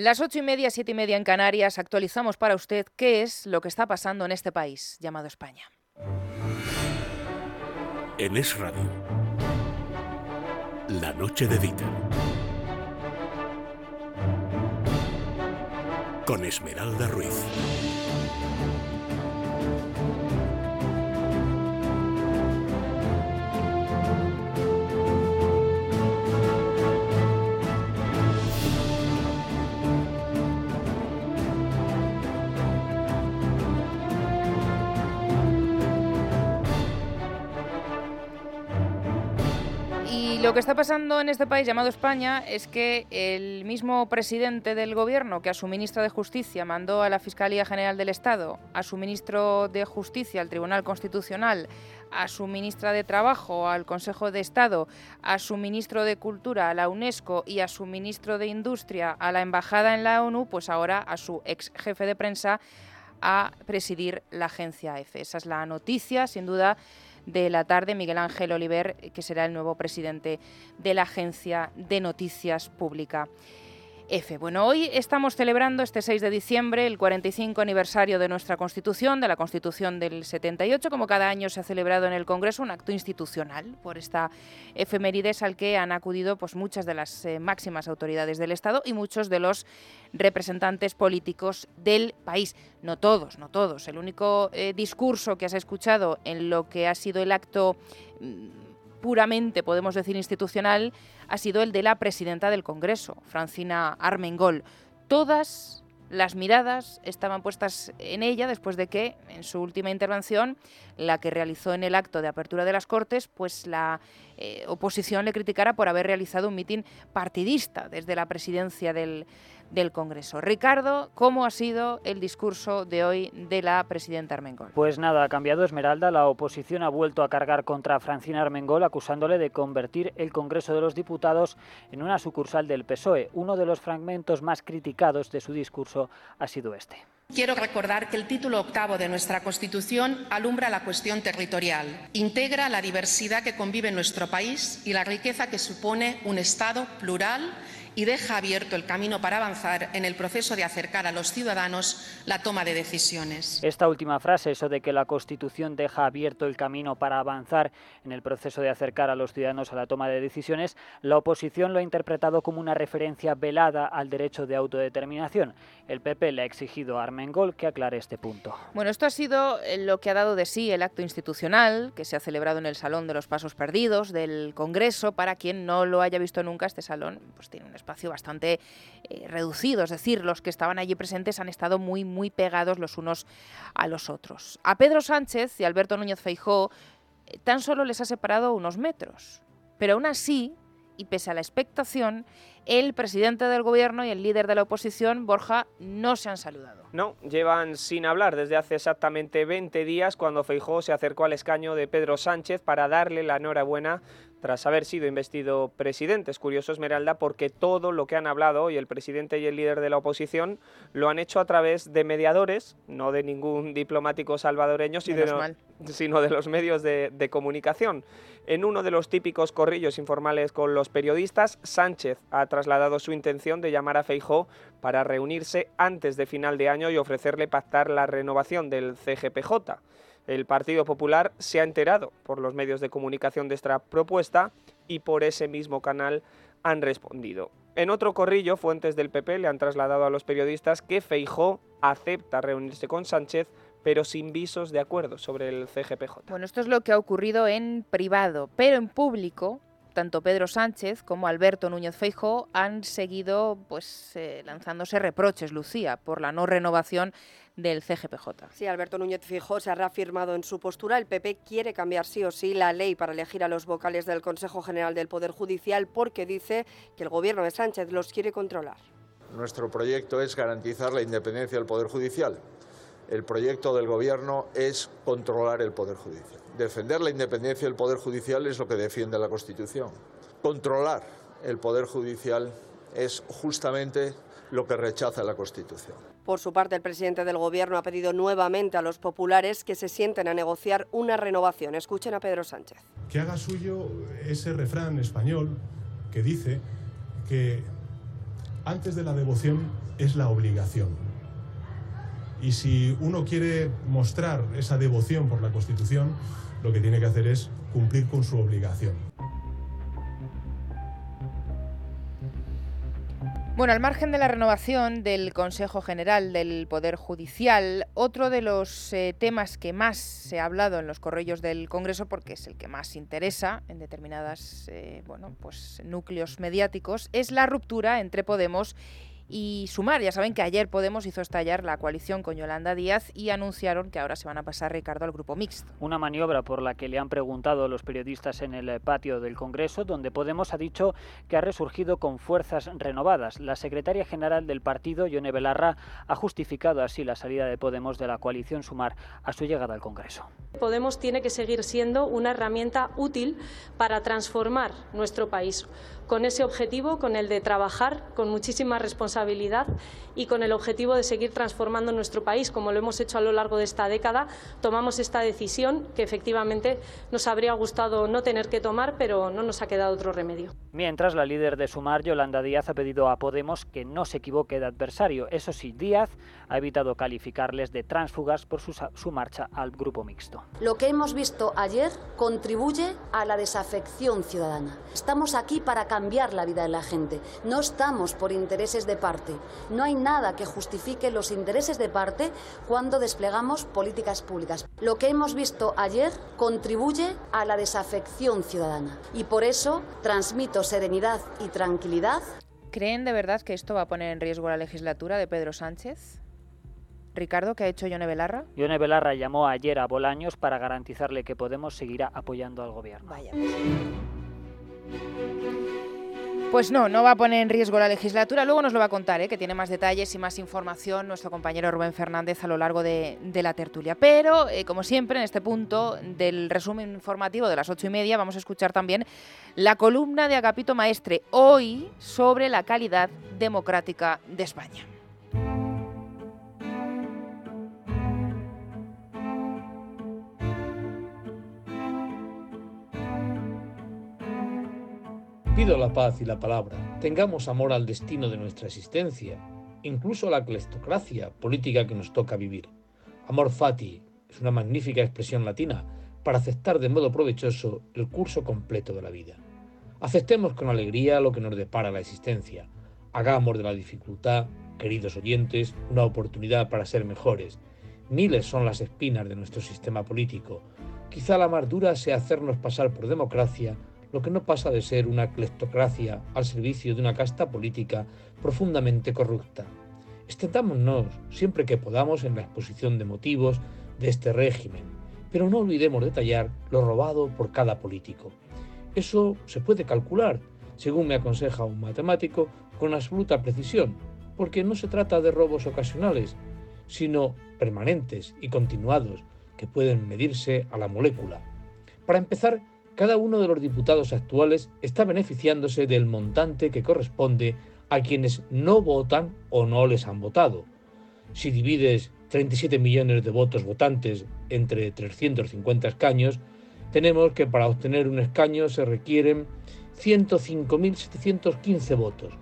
Las ocho y media, siete y media en Canarias, actualizamos para usted qué es lo que está pasando en este país llamado España. En Es Radio, la noche de Dieter. Con Esmeralda Ruiz. Lo que está pasando en este país llamado España es que el mismo presidente del gobierno que a su ministro de Justicia mandó a la Fiscalía General del Estado, a su ministro de Justicia al Tribunal Constitucional, a su ministra de Trabajo al Consejo de Estado, a su ministro de Cultura a la UNESCO y a su ministro de Industria a la Embajada en la ONU, pues ahora a su ex jefe de prensa a presidir la agencia EFE. Esa es la noticia, sin duda de la tarde, Miguel Ángel Oliver, que será el nuevo presidente de la Agencia de Noticias Pública. F. Bueno, hoy estamos celebrando este 6 de diciembre el 45 aniversario de nuestra Constitución, de la Constitución del 78. Como cada año se ha celebrado en el Congreso un acto institucional por esta efemérides al que han acudido pues, muchas de las eh, máximas autoridades del Estado y muchos de los representantes políticos del país. No todos, no todos. El único eh, discurso que has escuchado en lo que ha sido el acto mm, puramente, podemos decir, institucional, ha sido el de la presidenta del Congreso, Francina Armengol. Todas las miradas estaban puestas en ella después de que, en su última intervención, la que realizó en el acto de apertura de las Cortes, pues la eh, oposición le criticara por haber realizado un mitin partidista desde la presidencia del, del Congreso. Ricardo, ¿cómo ha sido el discurso de hoy de la presidenta Armengol? Pues nada, ha cambiado Esmeralda. La oposición ha vuelto a cargar contra Francina Armengol acusándole de convertir el Congreso de los Diputados en una sucursal del PSOE. Uno de los fragmentos más criticados de su discurso ha sido este. Quiero recordar que el título octavo de nuestra Constitución alumbra la cuestión territorial, integra la diversidad que convive en nuestro país y la riqueza que supone un Estado plural y deja abierto el camino para avanzar en el proceso de acercar a los ciudadanos la toma de decisiones. Esta última frase, eso de que la Constitución deja abierto el camino para avanzar en el proceso de acercar a los ciudadanos a la toma de decisiones, la oposición lo ha interpretado como una referencia velada al derecho de autodeterminación. El PP le ha exigido a Armengol que aclare este punto. Bueno, esto ha sido eh, lo que ha dado de sí el acto institucional que se ha celebrado en el Salón de los Pasos Perdidos del Congreso. Para quien no lo haya visto nunca, este salón pues tiene un espacio bastante eh, reducido, es decir, los que estaban allí presentes han estado muy, muy pegados los unos a los otros. A Pedro Sánchez y Alberto Núñez Feijó eh, tan solo les ha separado unos metros, pero aún así, y pese a la expectación, el presidente del gobierno y el líder de la oposición, Borja, no se han saludado. No, llevan sin hablar desde hace exactamente 20 días cuando Feijó se acercó al escaño de Pedro Sánchez para darle la enhorabuena tras haber sido investido presidente. Es curioso, Esmeralda, porque todo lo que han hablado hoy el presidente y el líder de la oposición lo han hecho a través de mediadores, no de ningún diplomático salvadoreño, sino de los medios de, de comunicación. En uno de los típicos corrillos informales con los periodistas, Sánchez ha trasladado su intención de llamar a Feijó para reunirse antes de final de año y ofrecerle pactar la renovación del CGPJ. El Partido Popular se ha enterado por los medios de comunicación de esta propuesta y por ese mismo canal han respondido. En otro corrillo, fuentes del PP le han trasladado a los periodistas que Feijó acepta reunirse con Sánchez pero sin visos de acuerdo sobre el CGPJ. Bueno, esto es lo que ha ocurrido en privado, pero en público tanto Pedro Sánchez como Alberto Núñez Feijóo han seguido pues eh, lanzándose reproches, Lucía, por la no renovación del CGPJ. Sí, Alberto Núñez Feijóo se ha reafirmado en su postura. El PP quiere cambiar sí o sí la ley para elegir a los vocales del Consejo General del Poder Judicial porque dice que el gobierno de Sánchez los quiere controlar. Nuestro proyecto es garantizar la independencia del Poder Judicial. El proyecto del Gobierno es controlar el Poder Judicial. Defender la independencia del Poder Judicial es lo que defiende la Constitución. Controlar el Poder Judicial es justamente lo que rechaza la Constitución. Por su parte, el presidente del Gobierno ha pedido nuevamente a los populares que se sienten a negociar una renovación. Escuchen a Pedro Sánchez. Que haga suyo ese refrán español que dice que antes de la devoción es la obligación. Y si uno quiere mostrar esa devoción por la Constitución, lo que tiene que hacer es cumplir con su obligación. Bueno, al margen de la renovación del Consejo General del Poder Judicial, otro de los eh, temas que más se ha hablado en los correos del Congreso, porque es el que más interesa en determinados eh, bueno, pues, núcleos mediáticos, es la ruptura entre Podemos y sumar. Ya saben que ayer Podemos hizo estallar la coalición con Yolanda Díaz y anunciaron que ahora se van a pasar Ricardo al grupo mixto. Una maniobra por la que le han preguntado los periodistas en el eh, patio del Congreso, donde Podemos ha dicho que ha resurgido con fuerzas renovadas. La secretaria general del partido, Yone Belarra, ha justificado así la salida de Podemos de la coalición Sumar a su llegada al Congreso. Podemos tiene que seguir siendo una herramienta útil para transformar nuestro país con ese objetivo, con el de trabajar con muchísima responsabilidad y con el objetivo de seguir transformando nuestro país, como lo hemos hecho a lo largo de esta década. Tomamos esta decisión que efectivamente nos habría gustado no tener que tomar, pero no nos ha quedado otro remedio. Mientras, la líder de Sumar, Yolanda Díaz, ha pedido a Podemos que no se equivoque de adversario. Eso sí, Díaz ha evitado calificarles de tránsfugas por su, su marcha al grupo mixto. Lo que hemos visto ayer contribuye a la desafección ciudadana. Estamos aquí para cambiar la vida de la gente. No estamos por intereses de parte. No hay nada que justifique los intereses de parte cuando desplegamos políticas públicas. Lo que hemos visto ayer contribuye a la desafección ciudadana y por eso transmito serenidad y tranquilidad. ¿Creen de verdad que esto va a poner en riesgo la legislatura de Pedro Sánchez? Ricardo, ¿qué ha hecho Yone Belarra? Yone Belarra llamó ayer a Bolaños para garantizarle que Podemos seguirá apoyando al gobierno. Vaya. Pues no, no va a poner en riesgo la legislatura. Luego nos lo va a contar, ¿eh? que tiene más detalles y más información nuestro compañero Rubén Fernández a lo largo de, la tertulia. Pero, eh, como siempre, en este punto del resumen informativo de las ocho y media, vamos a escuchar también la columna de Agapito Maestre, hoy sobre la calidad democrática de España. Pido la paz y la palabra. Tengamos amor al destino de nuestra existencia, incluso a la clestocracia política que nos toca vivir. Amor fati es una magnífica expresión latina para aceptar de modo provechoso el curso completo de la vida. Aceptemos con alegría lo que nos depara la existencia. Hagamos de la dificultad, queridos oyentes, una oportunidad para ser mejores. Miles son las espinas de nuestro sistema político. Quizá la más dura sea hacernos pasar por democracia lo que no pasa de ser una cleptocracia al servicio de una casta política profundamente corrupta. Extendámonos siempre que podamos en la exposición de motivos de este régimen, pero no olvidemos detallar lo robado por cada político. Eso se puede calcular, según me aconseja un matemático, con absoluta precisión, porque no se trata de robos ocasionales, sino permanentes y continuados que pueden medirse a la molécula. Para empezar, cada uno de los diputados actuales está beneficiándose del montante que corresponde a quienes no votan o no les han votado. Si divides 37 millones de votos votantes entre 350 escaños, tenemos que para obtener un escaño se requieren 105.715 votos.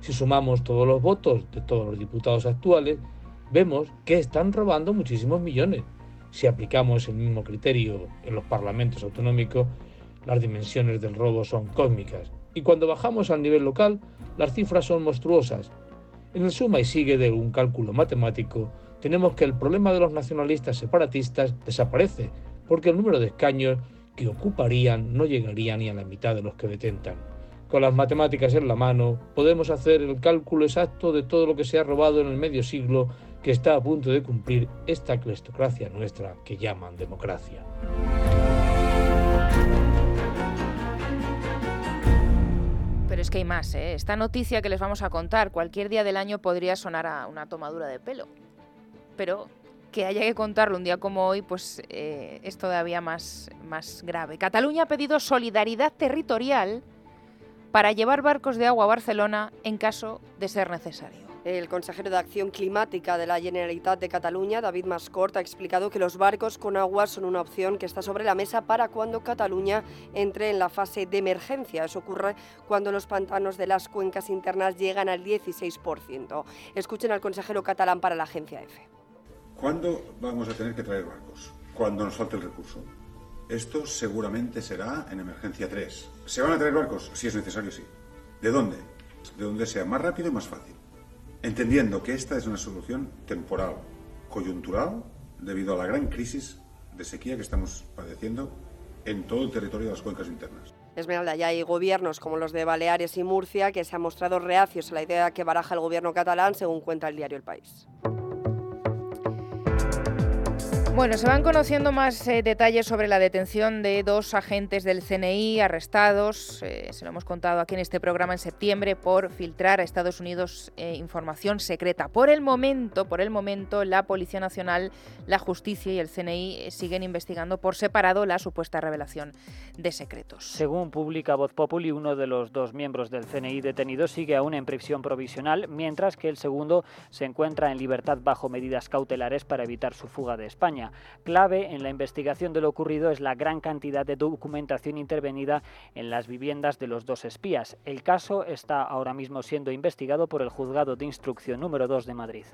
Si sumamos todos los votos de todos los diputados actuales, vemos que están robando muchísimos millones. Si aplicamos el mismo criterio en los parlamentos autonómicos, las dimensiones del robo son cósmicas y cuando bajamos al nivel local las cifras son monstruosas. En el suma y sigue de un cálculo matemático tenemos que el problema de los nacionalistas separatistas desaparece porque el número de escaños que ocuparían no llegaría ni a la mitad de los que detentan. Con las matemáticas en la mano podemos hacer el cálculo exacto de todo lo que se ha robado en el medio siglo que está a punto de cumplir esta clestocracia nuestra que llaman democracia. Es que hay más, ¿eh? Esta noticia que les vamos a contar cualquier día del año podría sonar a una tomadura de pelo. Pero que haya que contarlo un día como hoy, pues eh, es todavía más, más grave. Cataluña ha pedido solidaridad territorial para llevar barcos de agua a Barcelona en caso de ser necesario. El consejero de Acción Climática de la Generalitat de Cataluña, David Mascort, ha explicado que los barcos con agua son una opción que está sobre la mesa para cuando Cataluña entre en la fase de emergencia. Eso ocurre cuando los pantanos de las cuencas internas llegan al 16%. Escuchen al consejero catalán para la agencia EFE. ¿Cuándo vamos a tener que traer barcos? Cuando nos falte el recurso. Esto seguramente será en emergencia 3. ¿Se van a traer barcos? Si es necesario, sí. ¿De dónde? De donde sea más rápido y más fácil entendiendo que esta es una solución temporal, coyuntural, debido a la gran crisis de sequía que estamos padeciendo en todo el territorio de las cuencas internas. Esmeralda, ya hay gobiernos como los de Baleares y Murcia que se han mostrado reacios a la idea que baraja el gobierno catalán, según cuenta el diario El País. Bueno, se van conociendo más eh, detalles sobre la detención de dos agentes del CNI arrestados, eh, se lo hemos contado aquí en este programa en septiembre, por filtrar a Estados Unidos eh, información secreta. Por el momento, por el momento, la Policía Nacional, la Justicia y el CNI siguen investigando por separado la supuesta revelación de secretos. Según publica Voz Populi, uno de los dos miembros del CNI detenidos sigue aún en prisión provisional, mientras que el segundo se encuentra en libertad bajo medidas cautelares para evitar su fuga de Clave en la investigación de lo ocurrido es la gran cantidad de documentación intervenida en las viviendas de los dos espías. El caso está ahora mismo siendo investigado por el Juzgado de Instrucción número 2 de Madrid.